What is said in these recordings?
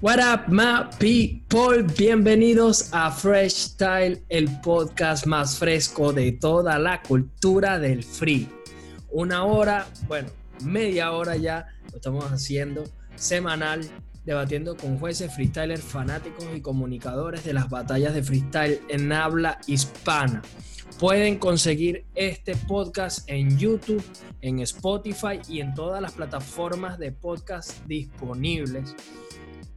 What up, my people? Bienvenidos a Fresh Style, el podcast más fresco de toda la cultura del free. Una hora, bueno, media hora ya lo estamos haciendo semanal, debatiendo con jueces, freestylers, fanáticos y comunicadores de las batallas de freestyle en habla hispana. Pueden conseguir este podcast en YouTube, en Spotify y en todas las plataformas de podcast disponibles.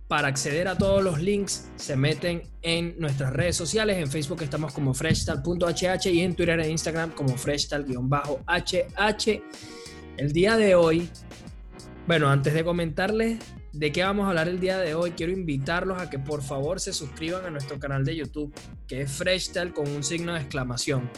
Para acceder a todos los links, se meten en nuestras redes sociales. En Facebook estamos como freshtal.hh y en Twitter e Instagram como freshtal-hh. El día de hoy, bueno, antes de comentarles de qué vamos a hablar el día de hoy, quiero invitarlos a que por favor se suscriban a nuestro canal de YouTube, que es Freshtal con un signo de exclamación.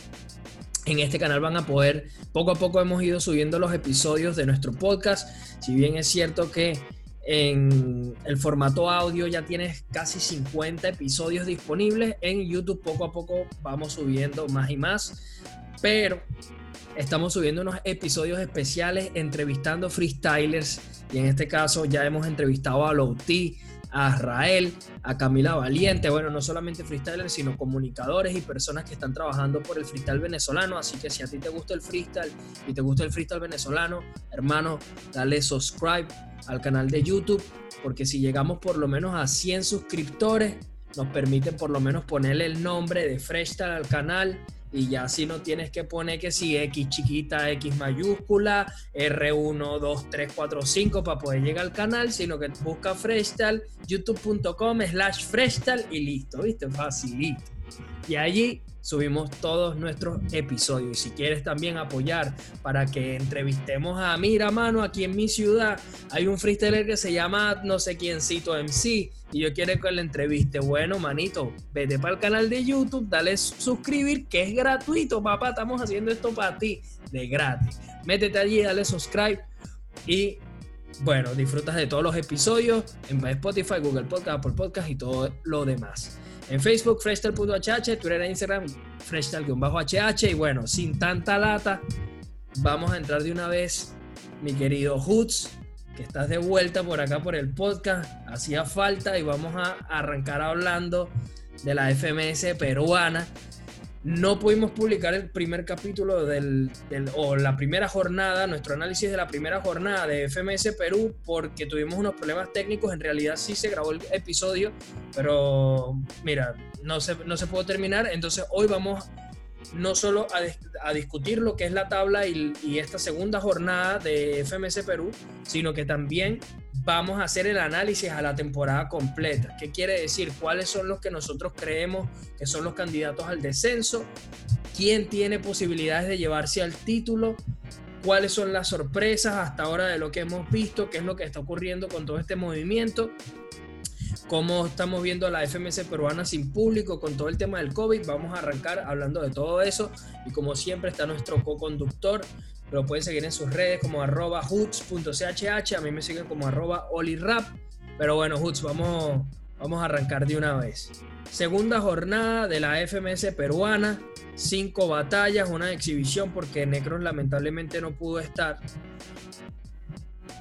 En este canal van a poder, poco a poco hemos ido subiendo los episodios de nuestro podcast. Si bien es cierto que en el formato audio ya tienes casi 50 episodios disponibles. En YouTube poco a poco vamos subiendo más y más. Pero estamos subiendo unos episodios especiales entrevistando freestylers. Y en este caso ya hemos entrevistado a Louti, a Israel, a Camila Valiente, bueno, no solamente freestylers, sino comunicadores y personas que están trabajando por el freestyle venezolano. Así que si a ti te gusta el freestyle y te gusta el freestyle venezolano, hermano, dale subscribe al canal de YouTube, porque si llegamos por lo menos a 100 suscriptores, nos permiten por lo menos ponerle el nombre de Freestyle al canal y ya así no tienes que poner que si X chiquita, X mayúscula, R1, 2, 3, 4, 5 para poder llegar al canal, sino que busca Freestyle, youtube.com slash Freestyle y listo, ¿viste? Facilito. Y allí subimos todos nuestros episodios. Y si quieres también apoyar para que entrevistemos a Mira Mano aquí en mi ciudad, hay un freestyler que se llama no sé quiéncito MC y yo quiero que le entreviste. Bueno, manito, vete para el canal de YouTube, dale suscribir que es gratuito, papá. Estamos haciendo esto para ti de gratis. Métete allí, dale subscribe y bueno, disfrutas de todos los episodios en Spotify, Google Podcast, Apple Podcast y todo lo demás. En Facebook, freshtal.hh, Twitter e Instagram, freshtal-hh. Y bueno, sin tanta lata, vamos a entrar de una vez, mi querido Hoots, que estás de vuelta por acá por el podcast. Hacía falta y vamos a arrancar hablando de la FMS peruana no pudimos publicar el primer capítulo del, o la primera jornada, nuestro análisis de la primera jornada de FMS Perú, porque tuvimos unos problemas técnicos. En realidad sí se grabó el episodio, pero mira, no se, no se pudo terminar. Entonces hoy vamos no solo a, discutir lo que es la tabla y, esta segunda jornada de FMS Perú, sino que también vamos a hacer el análisis a la temporada completa. ¿Qué quiere decir? ¿Cuáles son los que nosotros creemos que son los candidatos al descenso? ¿Quién tiene posibilidades de llevarse al título? ¿Cuáles son las sorpresas hasta ahora de lo que hemos visto? ¿Qué es lo que está ocurriendo con todo este movimiento? Cómo estamos viendo a la FMS peruana sin público con todo el tema del COVID. Vamos a arrancar hablando de todo eso y como siempre está nuestro co-conductor. Lo pueden seguir en sus redes como arroba hoots.chh. A mí me siguen como arroba olirap. Pero bueno, Hoots, vamos, vamos a arrancar de una vez. Segunda jornada de la FMS peruana. Cinco batallas, una exhibición porque Necros lamentablemente no pudo estar.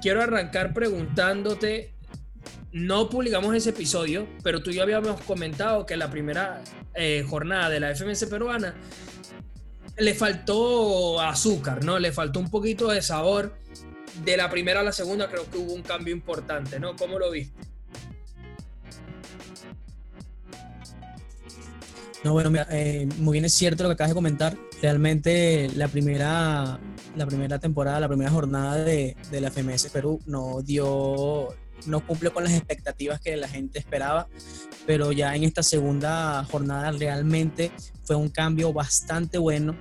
Quiero arrancar preguntándote no publicamos ese episodio, pero tú y yo habíamos comentado que la primera eh, jornada de la FMS peruana le faltó azúcar, ¿no? Le faltó un poquito de sabor. De la primera a la segunda creo que hubo un cambio importante, ¿no? ¿Cómo lo viste? No, bueno, eh, muy bien es cierto lo que acabas de comentar. Realmente la primera, la primera temporada, la primera jornada de, de la FMS Perú no dio no cumple con las expectativas que la gente esperaba, pero ya en esta segunda jornada realmente fue un cambio bastante bueno.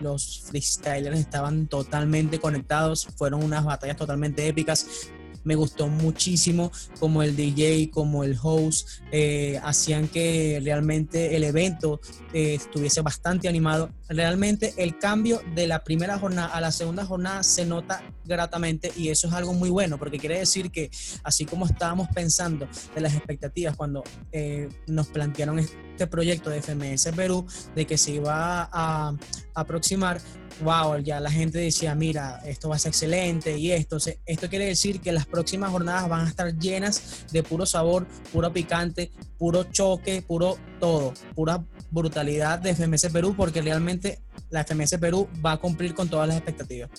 Los freestylers estaban totalmente conectados, fueron unas batallas totalmente épicas me gustó muchísimo como el DJ, como el host, eh, hacían que realmente el evento eh, estuviese bastante animado. Realmente el cambio de la primera jornada a la segunda jornada se nota gratamente y eso es algo muy bueno porque quiere decir que así como estábamos pensando de las expectativas cuando eh, nos plantearon este proyecto de FMS Perú, de que se iba a, a aproximar, wow, ya la gente decía, mira, esto va a ser excelente y esto, esto quiere decir que las próximas jornadas van a estar llenas de puro sabor, puro picante, puro choque, puro todo, pura brutalidad de FMS Perú, porque realmente la FMS Perú va a cumplir con todas las expectativas.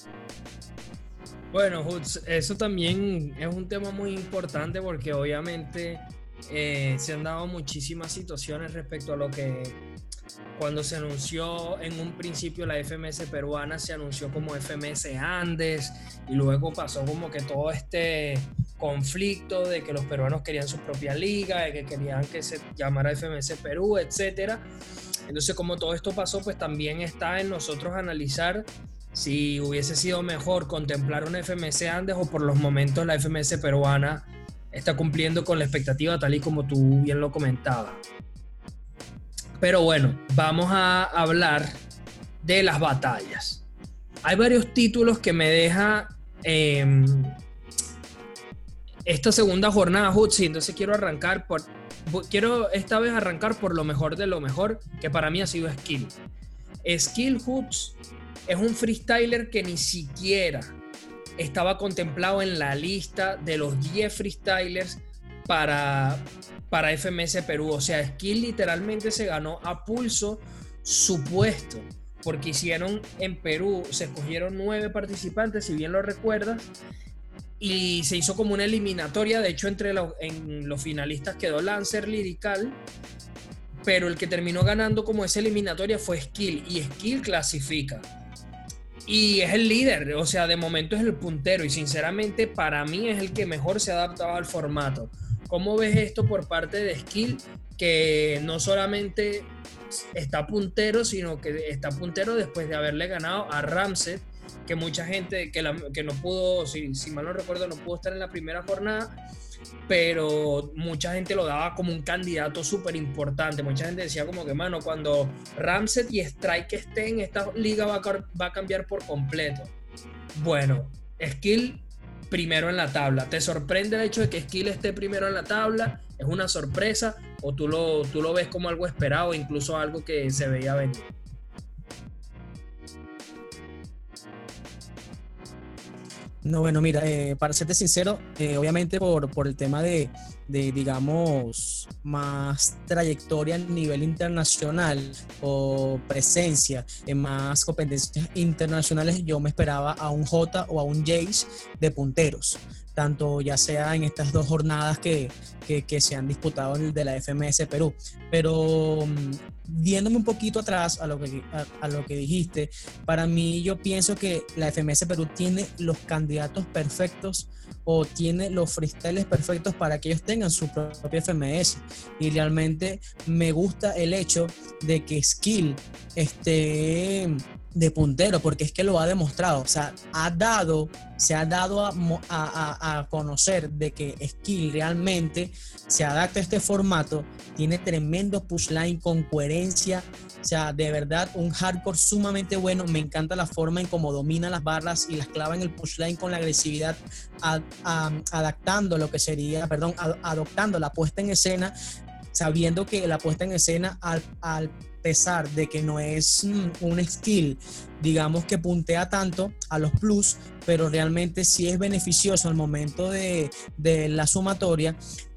Bueno, eso también es un tema muy importante porque obviamente eh, se han dado muchísimas situaciones respecto a lo que cuando se anunció en un principio la FMS peruana, se anunció como FMS Andes y luego pasó como que todo este conflicto de que los peruanos querían su propia liga, de que querían que se llamara FMS Perú, etcétera. Entonces, como todo esto pasó, pues también está en nosotros analizar si hubiese sido mejor contemplar una FMS Andes o por los momentos la FMS peruana está cumpliendo con la expectativa tal y como tú bien lo comentabas. Pero bueno, vamos a hablar de las batallas. Hay varios títulos que me deja em, esta segunda jornada, Hutsi. Entonces quiero arrancar por. Quiero esta vez arrancar por lo mejor de lo mejor, que para mí ha sido Skill. Skill Hoots es un freestyler que ni siquiera estaba contemplado en la lista de los 10 freestylers para, para FMS Perú. O sea, Skill literalmente se ganó a pulso su puesto, porque hicieron en Perú, se escogieron nueve participantes, si bien lo recuerdas, y se hizo como una eliminatoria. De hecho, entre los, los finalistas quedó Lancer Lirical, pero el que terminó ganando como esa eliminatoria fue Skill, y Skill clasifica. Y es el líder, o sea, de momento es el puntero, y sinceramente para mí es el que mejor se ha adaptado al formato ¿Cómo ves esto por parte de Skill? Que no solamente está puntero, sino que está puntero después de haberle ganado a Ramsey, que mucha gente que, que no pudo, si, si, mal no recuerdo, no pudo estar en la primera jornada, pero mucha gente lo daba como un candidato súper importante. Mucha gente decía como que, mano, cuando Ramsey y Strike estén, esta liga va a, va a cambiar por completo. Bueno, Skill primero en la tabla. ¿Te sorprende el hecho de que Skill esté primero en la tabla? ¿Es una sorpresa? ¿O tú lo, tú lo ves como algo esperado, incluso algo que se veía venir? No, bueno, mira, eh, para serte sincero, eh, obviamente por, por, el tema de, de, digamos, más trayectoria a nivel internacional o presencia en más competencias internacionales, yo me esperaba a un J o a un Jace de punteros tanto ya sea en estas dos jornadas que, que, se han disputado de la FMS Perú. Pero mm, viéndome un poquito atrás a lo, que, a, lo que dijiste, para mí yo pienso que la FMS Perú tiene los candidatos perfectos o tiene los freestyles perfectos para que ellos tengan su propia FMS. Y realmente me gusta el hecho de que Skill esté de puntero, porque es que lo ha demostrado. O sea, ha dado, se ha dado a, a, conocer de que Skill realmente se adapta a este formato, tiene tremendo push line con coherencia. O sea, de verdad, un hardcore sumamente bueno. Me encanta la forma en cómo domina las barras y las clava en el push line con la agresividad, adaptando lo que sería, perdón, adoptando la puesta en escena sabiendo que la puesta en escena al, pesar de que no es un skill, digamos que puntea tanto a los plus, pero realmente sí es beneficioso al momento de, de la sumatoria.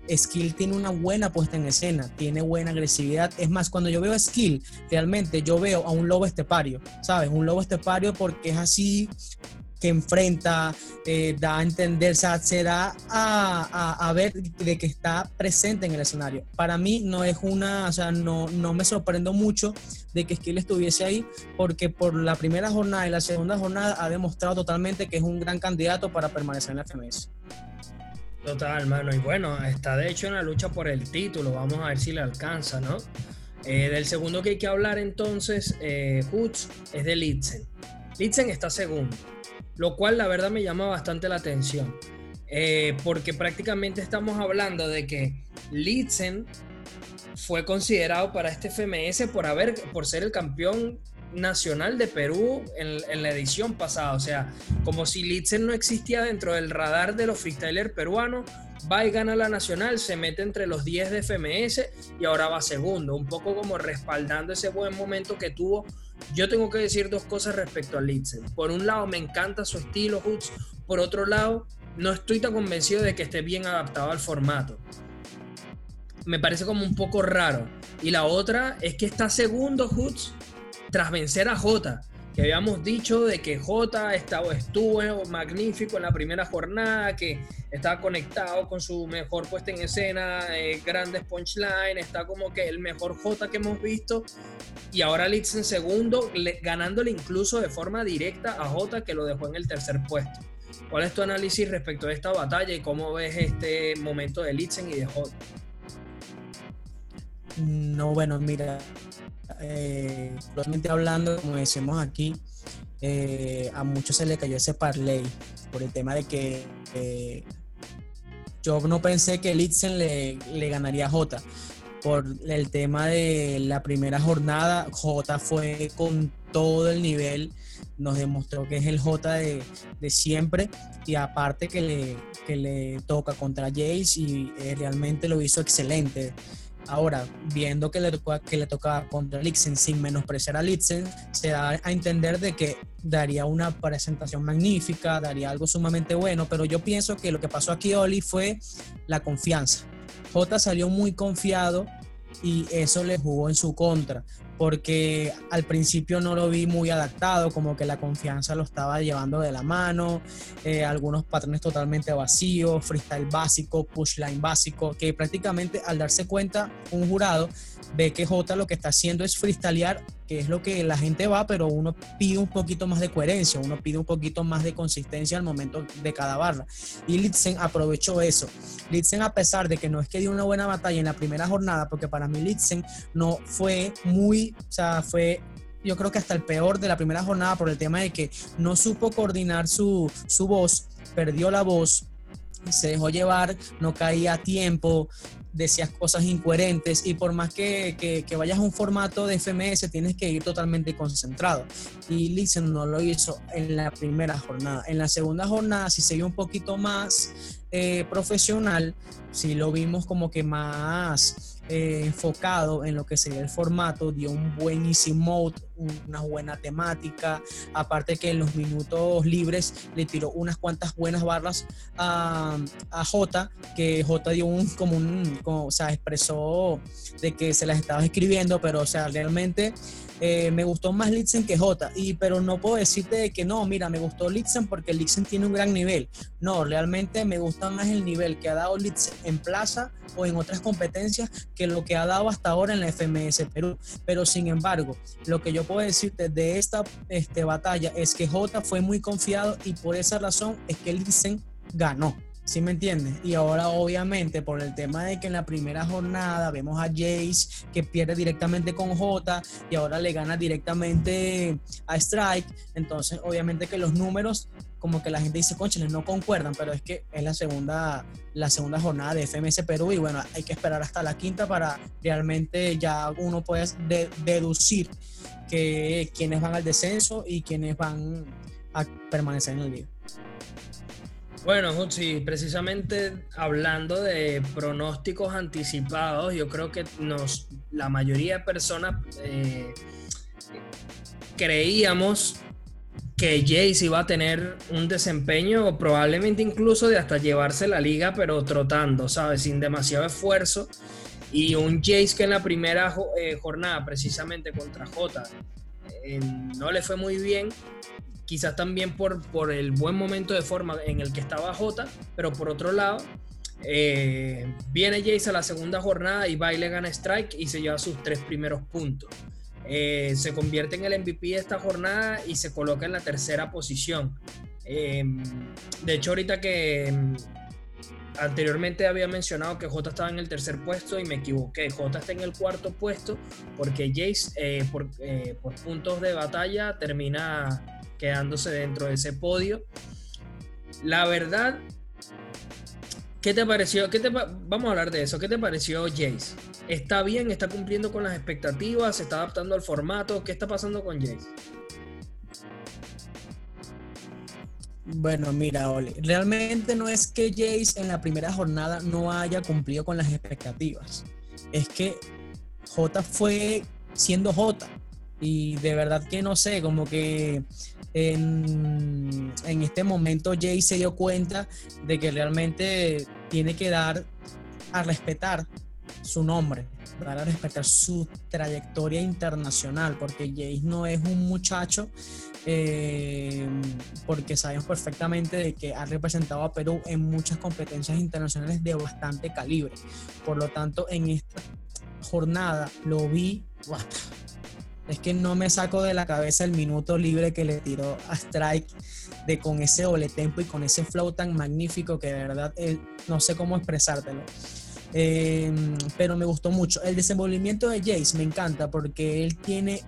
Skill tiene una buena puesta en escena, tiene buena agresividad. Es más, cuando yo veo Skill, realmente yo veo a un lobo estepario, ¿sabes? Un lobo estepario porque es así que enfrenta, eh, da a entender, se da a, ver de que está presente en el escenario. Para mí no es una, o sea, no, no me sorprendo mucho de que Skill estuviese ahí, porque por la primera jornada y la segunda jornada ha demostrado totalmente que es un gran candidato para permanecer en la FMS. Total, hermano. Y bueno, está de hecho en la lucha por el título. Vamos a ver si le alcanza, ¿no? Eh, del segundo que hay que hablar entonces, eh, es de Litzen. Litzen está segundo lo cual la verdad me llama bastante la atención. Eh, porque prácticamente estamos hablando de que Litzen fue considerado para este FMS por, haber, por ser el campeón nacional de Perú en, la edición pasada. O sea, como si Litzen no existía dentro del radar de los freestylers peruanos, va y gana la nacional, se mete entre los 10 de FMS y ahora va segundo. Un poco como respaldando ese buen momento que tuvo yo tengo que decir dos cosas respecto a Litzen. Por un lado, me encanta su estilo, Hoots. Por otro lado, no estoy tan convencido de que esté bien adaptado al formato. Me parece como un poco raro. Y la otra es que está segundo Hoods tras vencer a Jota que habíamos dicho de que J estaba, estuvo magnífico en la primera jornada, que estaba conectado con su mejor puesta en escena, eh, grandes punchline, está como que el mejor J que hemos visto. Y ahora Litz en segundo, ganándole incluso de forma directa a J que lo dejó en el tercer puesto. ¿Cuál es tu análisis respecto a esta batalla y cómo ves este momento de Litzen y de J? No, bueno, mira, eh, hablando, como decimos aquí, eh, a muchos se le cayó ese parlay por el tema de que eh, yo no pensé que Litzen le, le ganaría a Jota. Por el tema de la primera jornada, Jota fue con todo el nivel, nos demostró que es el J de, de siempre y aparte que le, que le toca contra Jace y eh, realmente lo hizo excelente. Ahora, viendo que le, que le toca contra Lixen sin menospreciar a Lixen, se da a entender de que daría una presentación magnífica, daría algo sumamente bueno, pero yo pienso que lo que pasó aquí, Oli, fue la confianza. J salió muy confiado y eso le jugó en su contra porque al principio no lo vi muy adaptado, como que la confianza lo estaba llevando de la mano, eh, algunos patrones totalmente vacíos, freestyle básico, pushline básico, que prácticamente al darse cuenta un jurado ve que J lo que está haciendo es freestylear, es lo que la gente va, pero uno pide un poquito más de coherencia, uno pide un poquito más de consistencia al momento de cada barra. Y Litzen aprovechó eso. Litzen, a pesar de que no es que dio una buena batalla en la primera jornada, porque para mí Litzen no fue muy, o sea, fue yo creo que hasta el peor de la primera jornada por el tema de que no supo coordinar su, su voz, perdió la voz, se dejó llevar, no caía a tiempo, decías cosas incoherentes y por más que, que, vayas a un formato de FMS tienes que ir totalmente concentrado. Y Listen no lo hizo en la primera jornada. En la segunda jornada sí se vio un poquito más eh, profesional, sí lo vimos como que más eh, enfocado en lo que sería el formato, dio un buen easy mode, una buena temática, aparte que en los minutos libres le tiró unas cuantas buenas barras a, Jota, que J dio un como un, o sea, expresó de que se las estaba escribiendo, pero o sea, realmente eh, me gustó más Litzen que J, y, pero no puedo decirte que no, mira, me gustó Litzen porque Litzen tiene un gran nivel. No, realmente me gusta más el nivel que ha dado Litzen en plaza o en otras competencias que lo que ha dado hasta ahora en la FMS Perú. Pero sin embargo, lo que yo puedo decirte de esta este, batalla es que J fue muy confiado y por esa razón es que Litzen ganó. ¿Sí me entiendes? Y ahora obviamente por el tema de que en la primera jornada vemos a Jace que pierde directamente con J y ahora le gana directamente a Strike, entonces obviamente que los números como que la gente dice, concheles, no concuerdan, pero es que es la segunda, la segunda jornada de FMS Perú y bueno, hay que esperar hasta la quinta para realmente ya uno puede deducir que quienes van al descenso y quienes van a permanecer en el liga. Bueno, Jutsi, precisamente hablando de pronósticos anticipados, yo creo que nos, la mayoría de personas eh, creíamos que Jace iba a tener un desempeño probablemente incluso de hasta llevarse la liga, pero trotando, ¿sabes? Sin demasiado esfuerzo. Y un Jace que en la primera eh, jornada, precisamente contra J, eh, no le fue muy bien quizás también por, por el buen momento de forma en el que estaba Jota, pero por otro lado, eh, viene Jace a la segunda jornada y Baile gana Strike y se lleva sus tres primeros puntos. Eh, se convierte en el MVP de esta jornada y se coloca en la tercera posición. Eh, de hecho, ahorita que anteriormente había mencionado que J estaba en el tercer puesto y me equivoqué. J está en el cuarto puesto porque Jace, por, por puntos de batalla, termina quedándose dentro de ese podio. La verdad, ¿qué te pareció? ¿Qué te, vamos a hablar de eso. ¿Qué te pareció Jace? ¿Está bien? ¿Está cumpliendo con las expectativas? ¿Se está adaptando al formato? ¿Qué está pasando con Jace? Bueno, mira, Oli, realmente no es que Jace en la primera jornada no haya cumplido con las expectativas. Es que J fue siendo J. Y de verdad que no sé, como que En, este momento Jay se dio cuenta de que realmente tiene que dar a respetar su nombre, dar a respetar su trayectoria internacional, porque Jace no es un muchacho, eh, porque sabemos perfectamente de que ha representado a Perú en muchas competencias internacionales de bastante calibre. Por lo tanto, en esta jornada lo vi, es que no me saco de la cabeza el minuto libre que le tiró a Strike de con ese doble tempo y con ese flow tan magnífico que de verdad eh, no sé cómo expresártelo. Em, pero me gustó mucho. El desenvolvimiento de Jace me encanta porque él tiene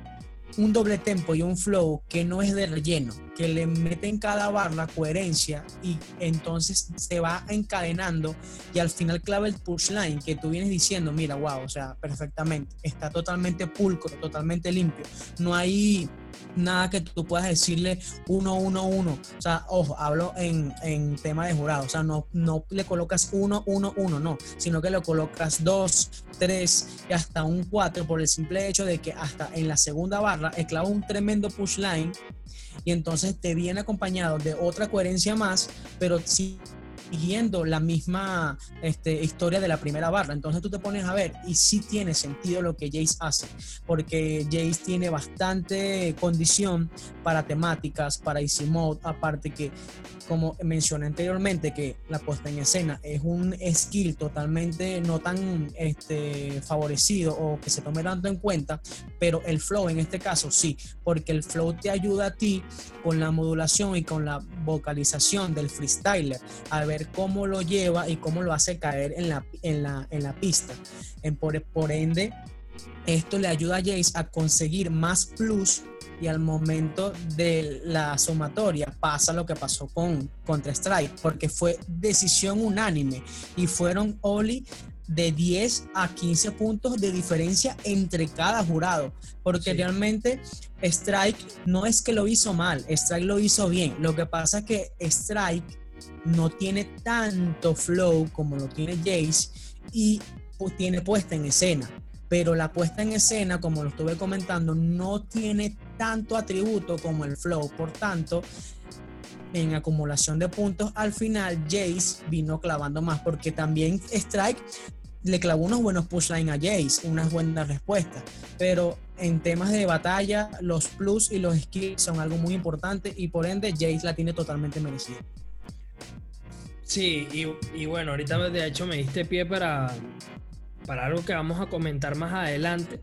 un doble tempo y un flow que no es de relleno, que le mete en cada barra coherencia y entonces se va encadenando y al final clava el push line que tú vienes diciendo, mira, wow, o sea, perfectamente, está totalmente pulcro, totalmente limpio, no hay nada que tú puedas decirle uno, uno, uno, o sea, ojo, hablo en, en tema de jurado, o sea, no, no le colocas uno, uno, uno, no, sino que lo colocas dos, tres y hasta un cuatro por el simple hecho de que hasta en la segunda barra clava un tremendo push line y entonces te viene acompañado de otra coherencia más, pero sí siguiendo la misma este, historia de la primera barra. Entonces tú te pones a ver y sí tiene sentido lo que Jace hace, porque Jace tiene bastante condición para temáticas, para easy mode, aparte que como mencioné anteriormente, que la puesta en escena es un skill totalmente no tan este, favorecido o que se tome tanto en cuenta, pero el flow en este caso sí, porque el flow te ayuda a ti con la modulación y con la vocalización del freestyler, a ver cómo lo lleva y cómo lo hace caer en la, en la, en la pista. En por, por ende, esto le ayuda a Jace a conseguir más plus y al momento de la sumatoria pasa lo que pasó con contra Strike, porque fue decisión unánime y fueron Oli de 10 a 15 puntos de diferencia entre cada jurado, porque realmente Strike no es que lo hizo mal, Strike lo hizo bien, lo que pasa es que Strike no tiene tanto flow como lo tiene Jace y pues, tiene puesta en escena pero la puesta en escena, como lo estuve comentando, no tiene tanto atributo como el flow. Por tanto, en acumulación de puntos, al final Jace vino clavando más, porque también Strike le clavó unos buenos pushline a Jace, unas buenas respuestas. Pero en temas de batalla, los plus y los skills son algo muy importante y por ende Jace la tiene totalmente merecida. Sí, y bueno, ahorita de hecho me diste pie para, para algo que vamos a comentar más adelante.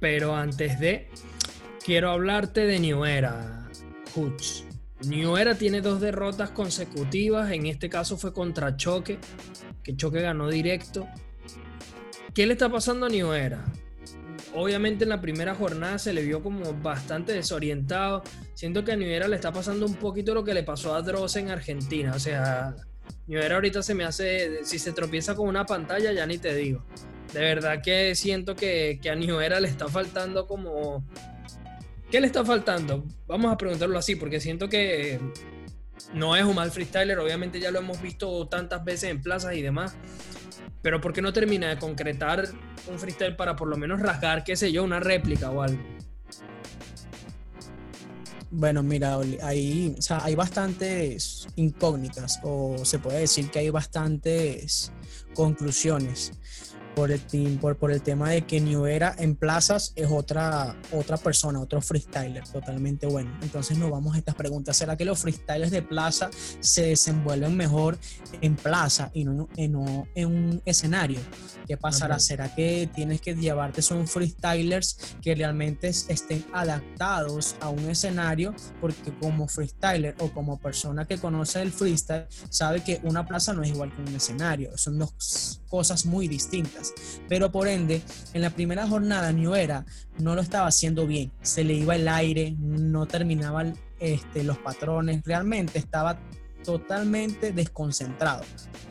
Pero antes de, quiero hablarte de New Era, Era tiene dos derrotas consecutivas, en este caso fue contra Choque, que Choque ganó directo. ¿Qué le está pasando a New? Obviamente en la primera jornada se le vio como bastante desorientado. Siento que a New le está pasando un poquito lo que le pasó a Dross en Argentina. O sea, New ahorita se me hace, si se tropieza con una pantalla ya ni te digo de verdad que siento que, a New Era le está faltando como... ¿Qué le está faltando? Vamos a preguntarlo así, porque siento que no es un mal freestyler, obviamente ya lo hemos visto tantas veces en plazas y demás, pero ¿por qué no termina de concretar un freestyle para por lo menos rasgar, qué sé yo, una réplica o algo? Bueno, mira, hay, hay bastantes incógnitas, o se puede decir que hay bastantes conclusiones por el, por, por el tema de que New Era en plazas es otra, otra persona, otro freestyler totalmente bueno. Entonces nos vamos a estas preguntas. ¿Será que los freestylers de plaza se desenvuelven mejor en plaza y no en, en un escenario? ¿Qué pasará? ¿Será que tienes que llevarte son freestylers que realmente estén adaptados a un escenario? Porque como freestyler o como persona que conoce el freestyle, sabe que una plaza no es igual que un escenario. Son dos cosas muy distintas. Pero por ende, en la primera jornada New Era no lo estaba haciendo bien. Se le iba el aire, no terminaban este, los patrones. Realmente estaba totalmente desconcentrado,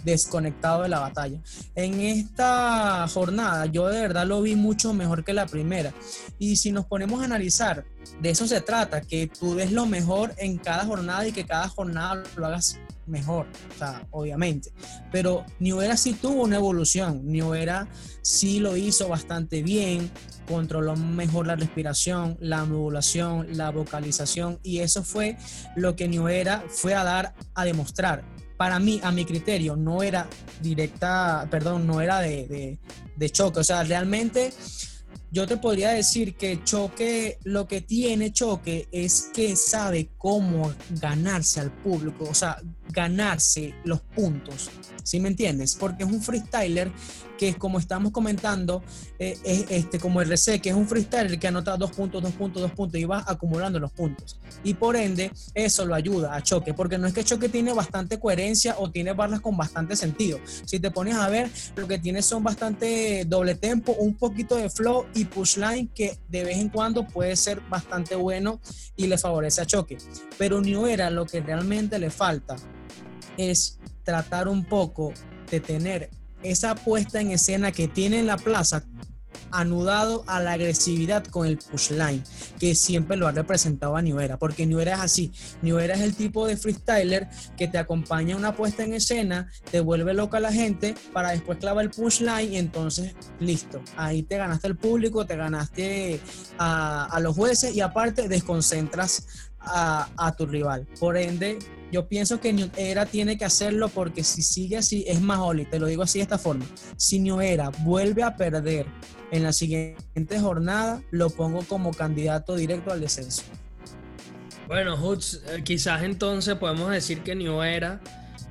desconectado de la batalla. En esta jornada yo de verdad lo vi mucho mejor que la primera. Y si nos ponemos a analizar, de eso se trata, que tú des lo mejor en cada jornada y que cada jornada lo hagas mejor, o sea, obviamente. Pero New Era sí tuvo una evolución, New Era sí lo hizo bastante bien, controló mejor la respiración, la modulación, la vocalización y eso fue lo que New fue a dar a demostrar. Para mí, a mi criterio, no era directa, perdón, no era de, de, de choque, o sea, realmente yo te podría decir que Choque, lo que tiene Choque es que sabe cómo ganarse al público, o sea, ganarse los puntos, ¿sí me entiendes? Porque es un freestyler que como estamos comentando, eh, es este, como el RC, que es un freestyler que anota dos puntos, dos puntos, dos puntos y va acumulando los puntos. Y por ende, eso lo ayuda a Choque, porque no es que Choque tiene bastante coherencia o tiene barras con bastante sentido. Si te pones a ver, lo que tiene son bastante doble tempo, un poquito de flow y push line que de vez en cuando puede ser bastante bueno y le favorece a Choque. Pero New Era lo que realmente le falta es tratar un poco de tener esa puesta en escena que tiene en la plaza anudado a la agresividad con el push line, que siempre lo ha representado a New Era, porque New Era es así. New Era es el tipo de freestyler que te acompaña a una puesta en escena, te vuelve loca la gente para después clavar el push line y entonces listo. Ahí te ganaste el público, te ganaste a, a los jueces y aparte desconcentras a, tu rival. Por ende, yo pienso que New Era tiene que hacerlo porque si sigue así, es más Oli, te lo digo así de esta forma. Si New Era vuelve a perder en la siguiente jornada, lo pongo como candidato directo al descenso. Bueno, Hoods, eh, quizás entonces podemos decir que New Era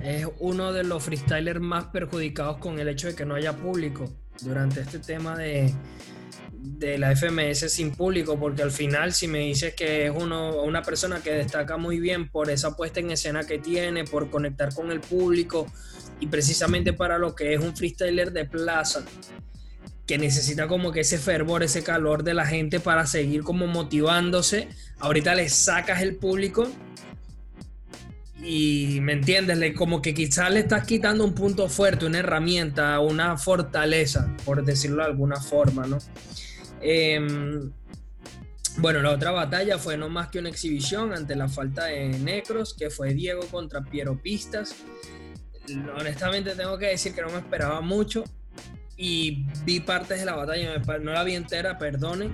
es uno de los freestylers más perjudicados con el hecho de que no haya público durante este tema de, de la FMS sin público, porque al final si me dices que es uno, una persona que destaca muy bien por esa puesta en escena que tiene, por conectar con el público y precisamente para lo que es un freestyler de plaza, que necesita como que ese fervor, ese calor de la gente para seguir como motivándose, ahorita le sacas el público y me entiendes, como que quizás le estás quitando un punto fuerte, una herramienta, una fortaleza, por decirlo de alguna forma, ¿no? Em, bueno, la otra batalla fue no más que una exhibición ante la falta de Necros, que fue Diego contra Piero Pistas. Honestamente tengo que decir que no me esperaba mucho y vi partes de la batalla, no la vi entera, perdonen,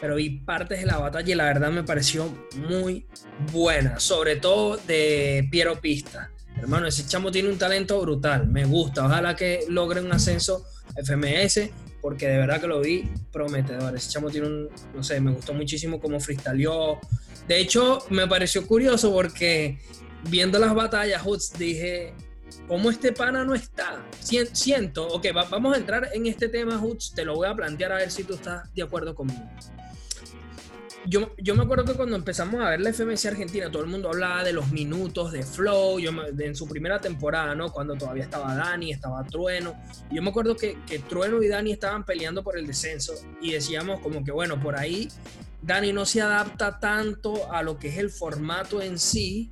pero vi partes de la batalla y la verdad me pareció muy buena, sobre todo de Piero Pista. Hermano, ese chamo tiene un talento brutal, me gusta, ojalá que logre un ascenso FMS, porque de verdad que lo vi prometedor. Ese chamo tiene un, no sé, me gustó muchísimo cómo freestyleó. De hecho, me pareció curioso porque viendo las batallas, Hoods, dije, ¿cómo este pana no está? Siento, ok, vamos a entrar en este tema, Hoods, te lo voy a plantear a ver si tú estás de acuerdo conmigo yo, yo, me acuerdo que cuando empezamos a ver la FMS Argentina, todo el mundo hablaba de los minutos de Flow, yo en su primera temporada, ¿no? Cuando todavía estaba Dani, estaba Trueno. yo me acuerdo que, que Trueno y Dani estaban peleando por el descenso y decíamos como que, bueno, por ahí Dani no se adapta tanto a lo que es el formato en sí,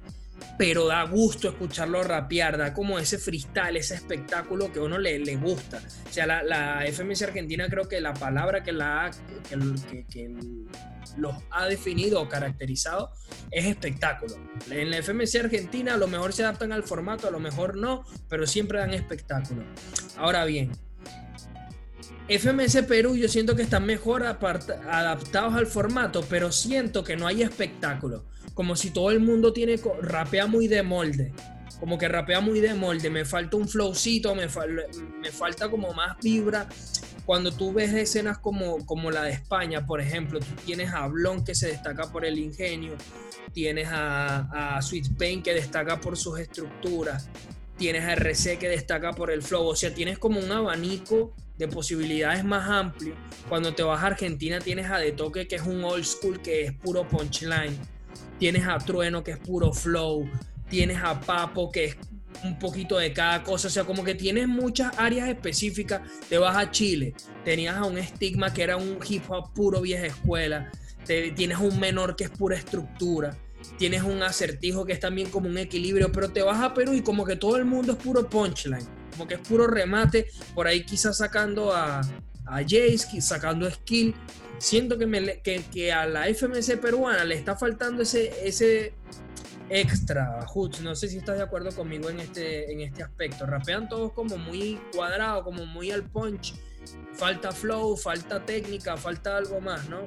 pero da gusto escucharlo rapear, da como ese freestyle, ese espectáculo que a uno le, le gusta. O sea, la, la, FMS Argentina creo que la palabra que la que, los ha definido o caracterizado es espectáculo. En la FMS Argentina a lo mejor se adaptan al formato, a lo mejor no, pero siempre dan espectáculo. Ahora bien, FMS Perú yo siento que están mejor adaptados al formato, pero siento que no hay espectáculo como si todo el mundo tiene, rapea muy de molde. Como que rapea muy de molde. Me falta un flowcito, me, falta como más vibra. Cuando tú ves escenas como, como la de España, por ejemplo, tú tienes a Blon que se destaca por el ingenio, tienes a, a Sweet Pain que destaca por sus estructuras, tienes a RC que destaca por el flow, o sea, tienes como un abanico de posibilidades más amplio. Cuando te vas a Argentina tienes a De Toque que es un old school que es puro punchline tienes a Trueno que es puro flow, tienes a Papo que es un poquito de cada cosa, o sea, como que tienes muchas áreas específicas, te vas a Chile, tenías a un estigma que era un hip hop puro vieja escuela, te, tienes un menor que es pura estructura, tienes un acertijo que es también como un equilibrio, pero te vas a Perú y como que todo el mundo es puro punchline, como que es puro remate, por ahí quizás sacando a, a Jace, sacando skill, siento que, me, que, que, a la FMS peruana le está faltando ese, ese extra, Hoots. No sé si estás de acuerdo conmigo en este, en este aspecto. Rapean todos como muy cuadrado, como muy al punch. Falta flow, falta técnica, falta algo más, ¿no?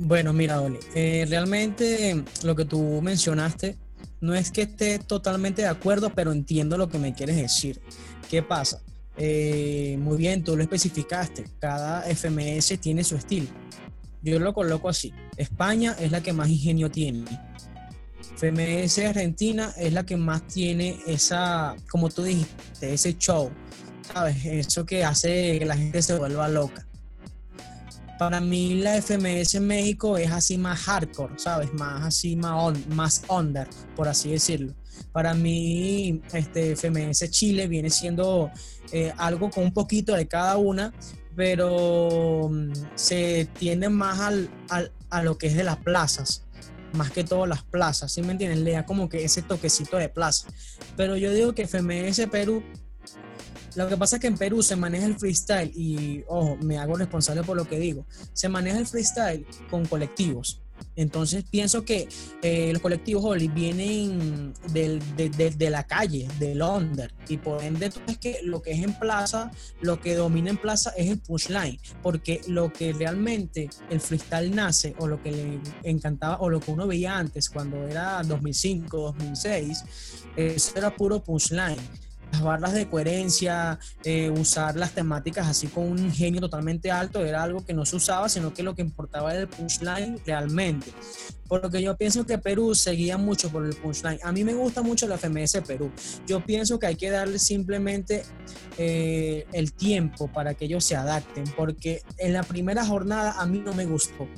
Bueno, mira, Oli, eh, realmente lo que tú mencionaste no es que esté totalmente de acuerdo, pero entiendo lo que me quieres decir. ¿Qué pasa? Eh, muy bien, tú lo especificaste. Cada FMS tiene su estilo. Yo lo coloco así. España es la que más ingenio tiene. FMS Argentina es la que más tiene esa, como tú dijiste, ese show. ¿Sabes? Eso que hace que la gente se vuelva loca. Para mí la FMS en México es así más hardcore, ¿sabes? Más así, más, más under, por así decirlo. Para mí, este FMS Chile viene siendo eh, algo con un poquito de cada una, pero mm, se tiende más al, a lo que es de las plazas, más que todo las plazas, ¿sí me entienden? Le como que ese toquecito de plaza. Pero yo digo que FMS Perú lo que pasa es que en Perú se maneja el freestyle y, ojo, me hago responsable por lo que digo, se maneja el freestyle con colectivos. Entonces pienso que eh, los colectivos Holly vienen de, la calle, del under, y por ende es que lo que es en plaza, lo que domina en plaza es el punchline, porque lo que realmente el freestyle nace, o lo que le encantaba, o lo que uno veía antes cuando era 2005, 2006, eso era puro punchline las barras de coherencia, eh, usar las temáticas así con un ingenio totalmente alto, era algo que no se usaba, sino que lo que importaba era el punchline realmente. Por lo que yo pienso que Perú seguía mucho por el punchline. A mí me gusta mucho la FMS Perú. Yo pienso que hay que darle simplemente eh, el tiempo para que ellos se adapten, porque en la primera jornada a mí no me gustó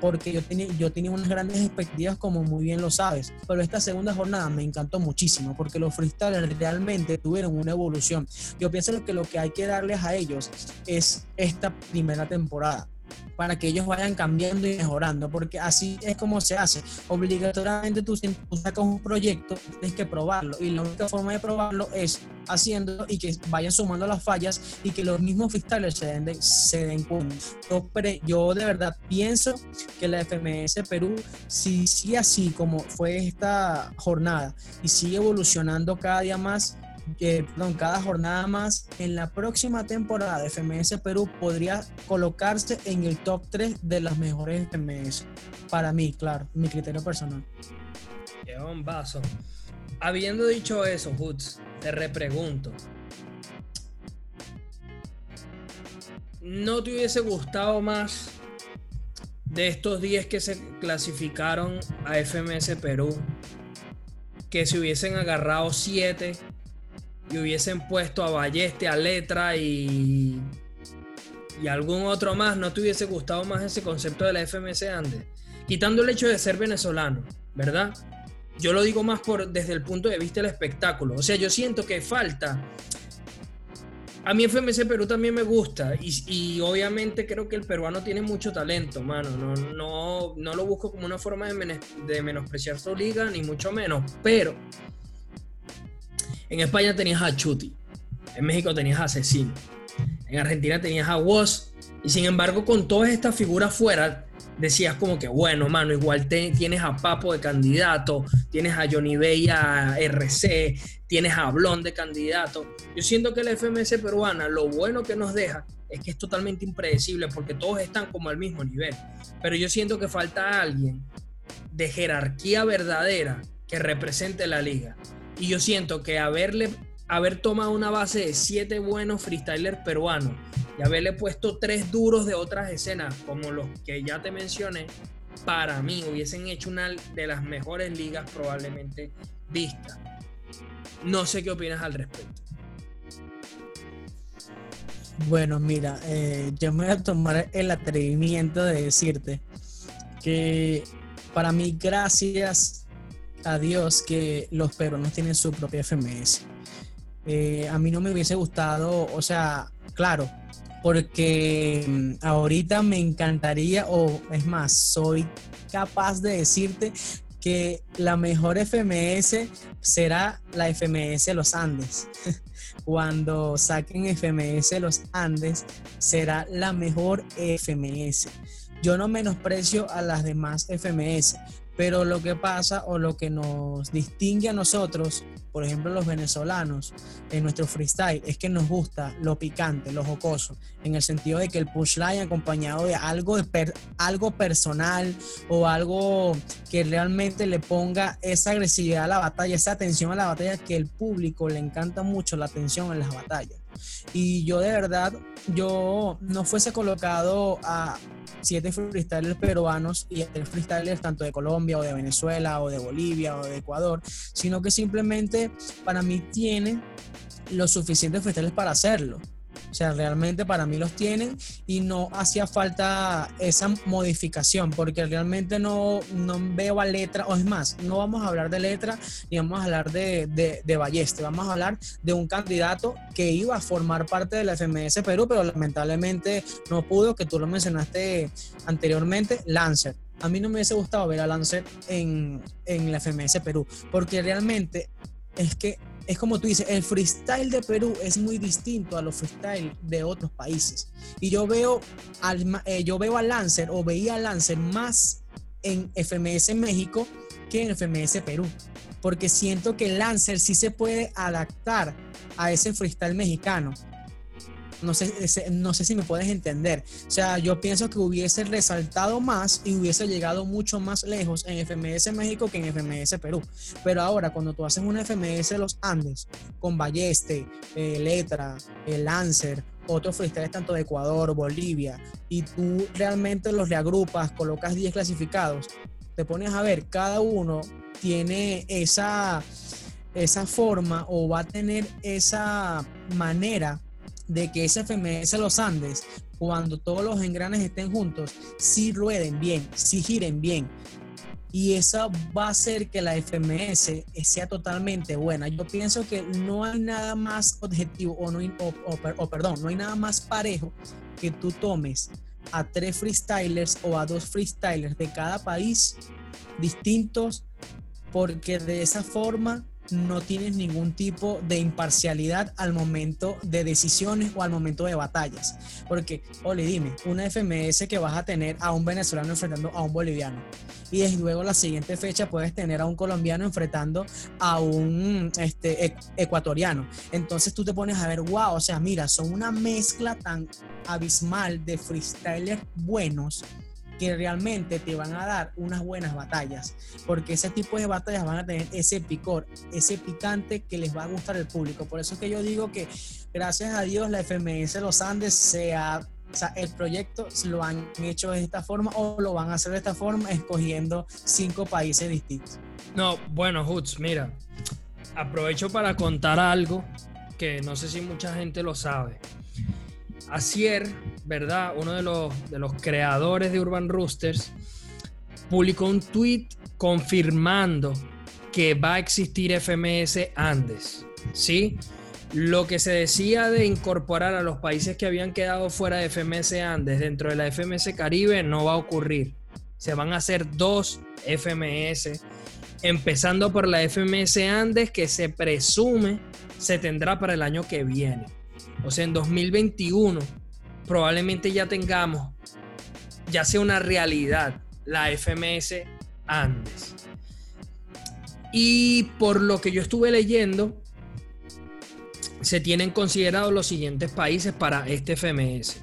porque yo tenía, yo tenía unas grandes expectativas, como muy bien lo sabes. Pero esta segunda jornada me encantó muchísimo, porque los freestylers realmente tuvieron una evolución. Yo pienso que lo que hay que darles a ellos es esta primera temporada para que ellos vayan cambiando y mejorando, porque así es como se hace. Obligatoriamente tú, sacas un proyecto, tienes que probarlo, y la única forma de probarlo es haciendo y que vayan sumando las fallas y que los mismos freestylers se den, de, se den cuenta. Yo, yo, de verdad pienso que la FMS Perú, si sigue así como fue esta jornada y sigue evolucionando cada día más, perdón, cada jornada más, en la próxima temporada de FMS Perú podría colocarse en el top 3 de las mejores FMS. Para mí, claro, mi criterio personal. Qué vaso. Habiendo dicho eso, Hoots, te repregunto. ¿No te hubiese gustado más de estos 10 que se clasificaron a FMS Perú que se hubiesen agarrado 7 y hubiesen puesto a Balleste, a Letra y, y algún otro más, ¿no te hubiese gustado más ese concepto de la FMS antes? Quitando el hecho de ser venezolano, ¿verdad? Yo lo digo más por desde el punto de vista del espectáculo. O sea, yo siento que falta. A mí FMS Perú también me gusta y, y, obviamente creo que el peruano tiene mucho talento, mano. No, no, no lo busco como una forma de, de menospreciar su liga, ni mucho menos. Pero en España tenías a Chuti, en México tenías a Asesino, en Argentina tenías a Woz, y sin embargo con todas estas figuras fuera, decías como que, bueno, mano, igual tienes a Papo de candidato, tienes a Johnny Bella RC, tienes a Blond de candidato. Yo siento que la FMS peruana, lo bueno que nos deja es que es totalmente impredecible porque todos están como al mismo nivel. Pero yo siento que falta alguien de jerarquía verdadera que represente la liga. Y yo siento que haberle, haber tomado una base de siete buenos freestylers peruanos y haberle puesto tres duros de otras escenas, como los que ya te mencioné, para mí hubiesen hecho una de las mejores ligas probablemente vistas. No sé qué opinas al respecto. Bueno, mira, eh, yo me voy a tomar el atrevimiento de decirte que para mí, gracias a Dios que los peruanos tienen su propia FMS. Eh, a mí no me hubiese gustado, o sea, claro, porque mm, ahorita me encantaría, o es más, soy capaz de decirte que la mejor FMS será la FMS Los Andes. cuando saquen FMS los Andes, será la mejor FMS. Yo no menosprecio a las demás FMS, pero lo que pasa o lo que nos distingue a nosotros, por ejemplo los venezolanos, en nuestro freestyle, es que nos gusta lo picante, lo jocoso, en el sentido de que el punchline acompañado de algo, de algo personal o algo que realmente le ponga esa agresividad a la batalla, esa atención a la batalla, que el público le encanta mucho la atención en las batallas. Y yo de verdad, yo no fuese colocado a siete freestylers peruanos y tres freestylers tanto de Colombia o de Venezuela o de Bolivia o de Ecuador, sino que simplemente para mí tiene los suficientes freestylers para hacerlo. O sea, realmente para mí los tienen y no hacía falta esa modificación porque realmente no, no veo a letra, o es más, no vamos a hablar de letra ni vamos a hablar de, de, de Balleste, vamos a hablar de un candidato que iba a formar parte de la FMS Perú, pero lamentablemente no pudo, que tú lo mencionaste anteriormente, Lancer. A mí no me hubiese gustado ver a Lancer en, en la FMS Perú, porque realmente es que es como tú dices, el freestyle de Perú es muy distinto a los freestyle de otros países. Y yo veo al, eh, yo veo a Lancer o veía a Lancer más en FMS México que en FMS Perú. Porque siento que Lancer sí se puede adaptar a ese freestyle mexicano. No sé, no sé si me puedes entender. O sea, yo pienso que hubiese resaltado más y hubiese llegado mucho más lejos en FMS México que en FMS Perú. Pero ahora, cuando tú haces una FMS Los Andes con Balleste, eh, Letra, el Lancer, otros freestyles tanto de Ecuador, Bolivia, y tú realmente los reagrupas, colocas 10 clasificados, te pones a ver, cada uno tiene esa, esa forma o va a tener esa manera de que ese FMS Los Andes, cuando todos los engranes estén juntos, sí rueden bien, sí giren bien. Y eso va a hacer que la FMS sea totalmente buena. Yo pienso que no hay nada más objetivo, o, no, o, perdón, no hay nada más parejo que tú tomes a tres freestylers o a dos freestylers de cada país distintos, porque de esa forma no tienes ningún tipo de imparcialidad al momento de decisiones o al momento de batallas. Porque, ole, dime, una FMS que vas a tener a un venezolano enfrentando a un boliviano. Y desde luego la siguiente fecha puedes tener a un colombiano enfrentando a un este, ecuatoriano. Entonces tú te pones a ver, wow, o sea, mira, son una mezcla tan abismal de freestylers buenos que realmente te van a dar unas buenas batallas, porque ese tipo de batallas van a tener ese picor, ese picante que les va a gustar al público. Por eso es que yo digo que gracias a Dios la FMS Los Andes sea o sea, el proyecto lo han hecho de esta forma o lo van a hacer de esta forma, escogiendo cinco países distintos. No, bueno, Hutz, mira, aprovecho para contar algo que no sé si mucha gente lo sabe. Acier, ¿verdad? Uno de los, de los creadores de Urban Roosters, publicó un tweet confirmando que va a existir FMS Andes, ¿sí? Lo que se decía de incorporar a los países que habían quedado fuera de FMS Andes dentro de la FMS Caribe no va a ocurrir. Se van a hacer dos FMS, empezando por la FMS Andes que se presume se tendrá para el año que viene. O sea, en 2021 probablemente ya tengamos, ya sea una realidad, la FMS Andes. Y por lo que yo estuve leyendo, se tienen considerados los siguientes países para este FMS.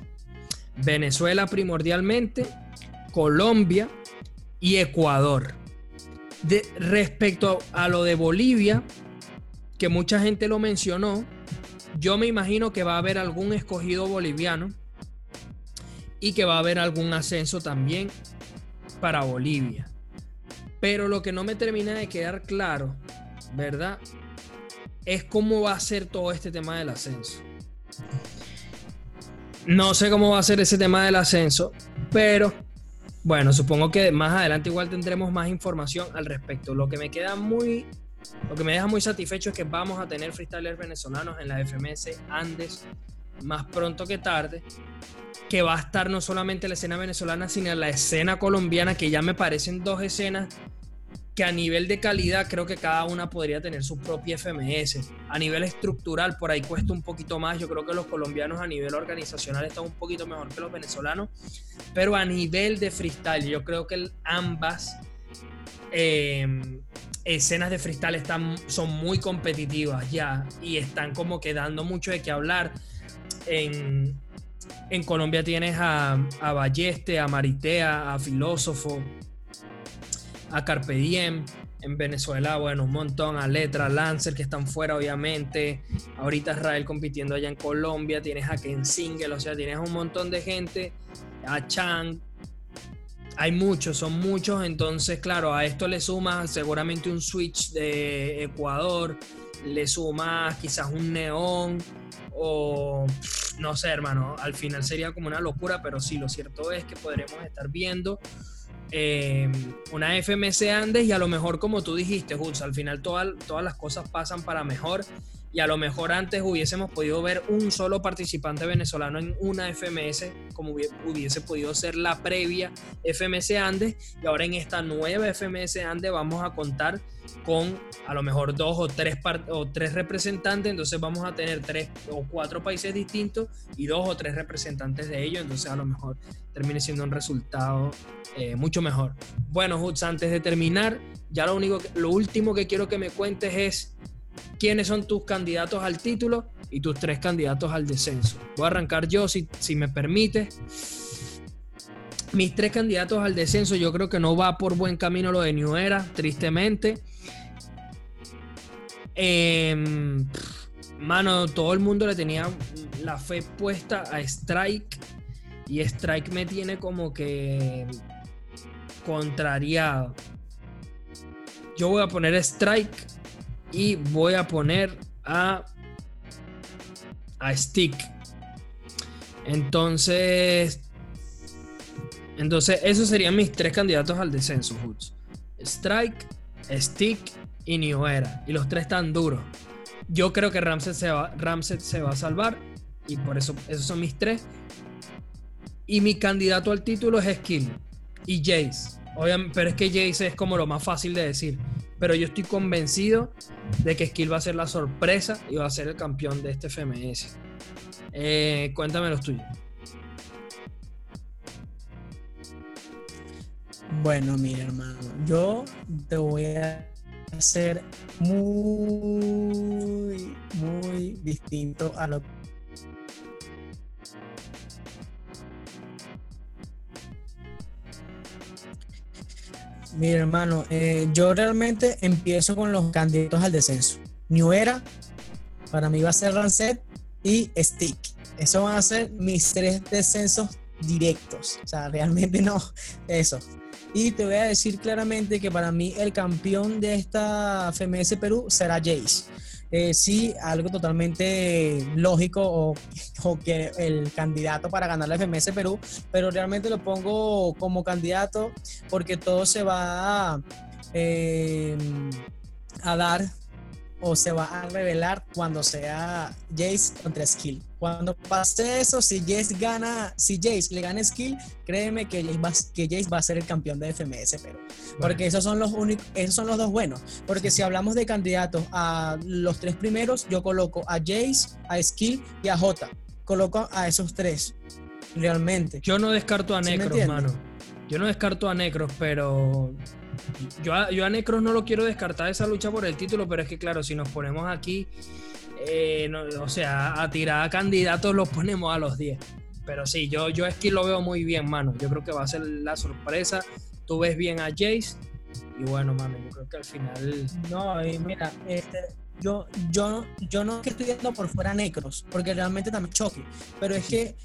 Venezuela primordialmente, Colombia y Ecuador. De, respecto a lo de Bolivia, que mucha gente lo mencionó, yo me imagino que va a haber algún escogido boliviano y que va a haber algún ascenso también para Bolivia. Pero lo que no me termina de quedar claro, ¿verdad? Es cómo va a ser todo este tema del ascenso. No sé cómo va a ser ese tema del ascenso, pero bueno, supongo que más adelante igual tendremos más información al respecto. Lo que me queda muy lo que me deja muy satisfecho es que vamos a tener freestylers venezolanos en la FMS Andes más pronto que tarde, que va a estar no solamente la escena venezolana, sino la escena colombiana, que ya me parecen dos escenas que a nivel de calidad creo que cada una podría tener su propia FMS. A nivel estructural por ahí cuesta un poquito más. Yo creo que los colombianos a nivel organizacional están un poquito mejor que los venezolanos. Pero a nivel de freestyle yo creo que ambas em, escenas de freestyle están, son muy competitivas ya y están como quedando mucho de qué hablar. En, Colombia tienes a, a Balleste, a Maritea, a Filósofo, a Carpe Diem. En Venezuela, bueno, un montón, a Letra, Lancer, que están fuera, obviamente. Ahorita Israel compitiendo allá en Colombia. Tienes a Ken Single, o sea, tienes un montón de gente. A Chang. Hay muchos, son muchos. Entonces, claro, a esto le sumas seguramente un switch de Ecuador. Le sumas quizás un neón. O no sé, hermano. Al final sería como una locura, pero sí, lo cierto es que podremos estar viendo eh, una FMS Andes y a lo mejor como tú dijiste, Jules, al final todas las cosas pasan para mejor y a lo mejor antes hubiésemos podido ver un solo participante venezolano en una FMS, como hubiese podido ser la previa FMS Andes, y ahora en esta nueva FMS Andes vamos a contar con a lo mejor dos o tres, o tres representantes, entonces vamos a tener tres o cuatro países distintos y dos o tres representantes de ellos, entonces a lo mejor termine siendo un resultado eh, mucho mejor. Bueno, Hutz, antes de terminar, ya lo, único, lo último que quiero que me cuentes es quiénes son tus candidatos al título y tus tres candidatos al descenso. Voy a arrancar yo, si, si me permite. Mis tres candidatos al descenso, yo creo que no va por buen camino lo de New Era, tristemente. Em, mano, todo el mundo le tenía la fe puesta a Strike y Strike me tiene como que contrariado. Yo voy a poner Strike y voy a poner a, a Stick. Entonces, entonces esos serían mis tres candidatos al descenso, Hoods. Strike, Stick y New. Y los tres están duros. Yo creo que Ramset se va, se va a salvar. Y por eso esos son mis tres. Y mi candidato al título es Skill y Jace. Obviamente, pero es que Jace es como lo más fácil de decir pero yo estoy convencido de que Skill va a ser la sorpresa y va a ser el campeón de este FMS. Eh, cuéntame los tuyos. Bueno, mi hermano, yo te voy a hacer muy, muy distinto a lo Mi hermano, eh, yo realmente empiezo con los candidatos al descenso. New Era, para mí va a ser Rancet y Stick. Eso van a ser mis tres descensos directos. O sea, realmente no, eso. Y te voy a decir claramente que para mí el campeón de esta FMS Perú será Jace. Eh, sí, algo totalmente lógico o, que el candidato para ganar la FMS Perú, pero realmente lo pongo como candidato porque todo se va a, eh, a dar o se va a revelar cuando sea Jace contra Skill. Cuando pase eso, si Jace gana, si Jace le gana Skill, créeme que Jace va, que Jace va a ser el campeón de FMS, pero porque esos son los únicos, esos son los dos buenos. Porque si hablamos de candidatos a los tres primeros, yo coloco a Jace, a Skill y a J. Coloco a esos tres, realmente. Yo no descarto a Necros, hermano. Yo no descarto a Necros, pero yo a, yo a Necros no lo quiero descartar esa lucha por el título, pero es que claro, si nos ponemos aquí, eh, o sea, a tirar a candidatos los ponemos a los 10. Pero sí, yo, yo es que lo veo muy bien, mano. Yo creo que va a ser la sorpresa. Tú ves bien a Jace. Y bueno, mano, yo creo que al final. No, y mira, este, yo, yo, yo no que estoy viendo por fuera Necros, porque realmente también choque. Pero es que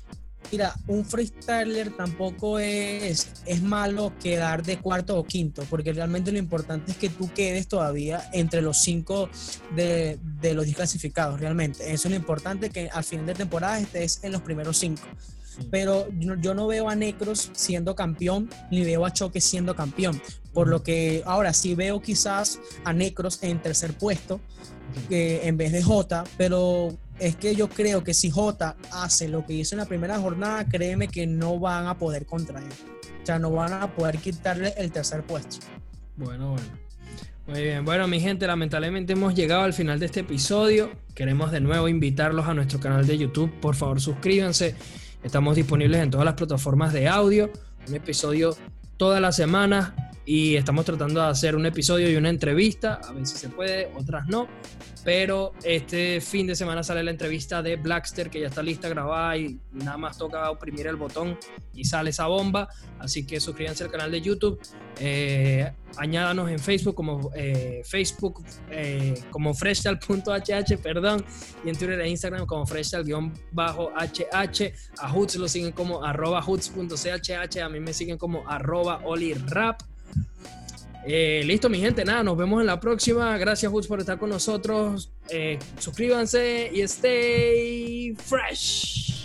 Mira, un freestyler tampoco es, es malo quedar de cuarto o quinto, porque realmente lo importante es que tú quedes todavía entre los cinco de, los desclasificados, realmente. Eso es lo importante, que al final de temporada estés en los primeros cinco. Pero yo, no veo a Necros siendo campeón, ni veo a Choque siendo campeón. Por lo que ahora sí veo quizás a Necros en tercer puesto, eh, en vez de J, pero es que yo creo que si J hace lo que hizo en la primera jornada, créeme que no van a poder contra. O sea, no van a poder quitarle el tercer puesto. Bueno, bueno. Muy bien, bueno mi gente, lamentablemente hemos llegado al final de este episodio. Queremos de nuevo invitarlos a nuestro canal de YouTube. Por favor, suscríbanse. Estamos disponibles en todas las plataformas de audio. Un episodio todas las semanas y estamos tratando de hacer un episodio y una entrevista, a ver si se puede, otras no, pero este fin de semana sale la entrevista de Blackster que ya está lista, grabada y nada más toca oprimir el botón y sale esa bomba, así que suscríbanse al canal de YouTube, eh, añádanos en Facebook como eh, Facebook eh, como freshtal.hh, perdón, y en Twitter e Instagram como freshtal-hh, a Hoots lo siguen como arroba hoots.chh, a mí me siguen como arroba olirap eh, listo, mi gente, nada, nos vemos en la próxima. Gracias, Hoots, por estar con nosotros. Eh, suscríbanse y stay fresh.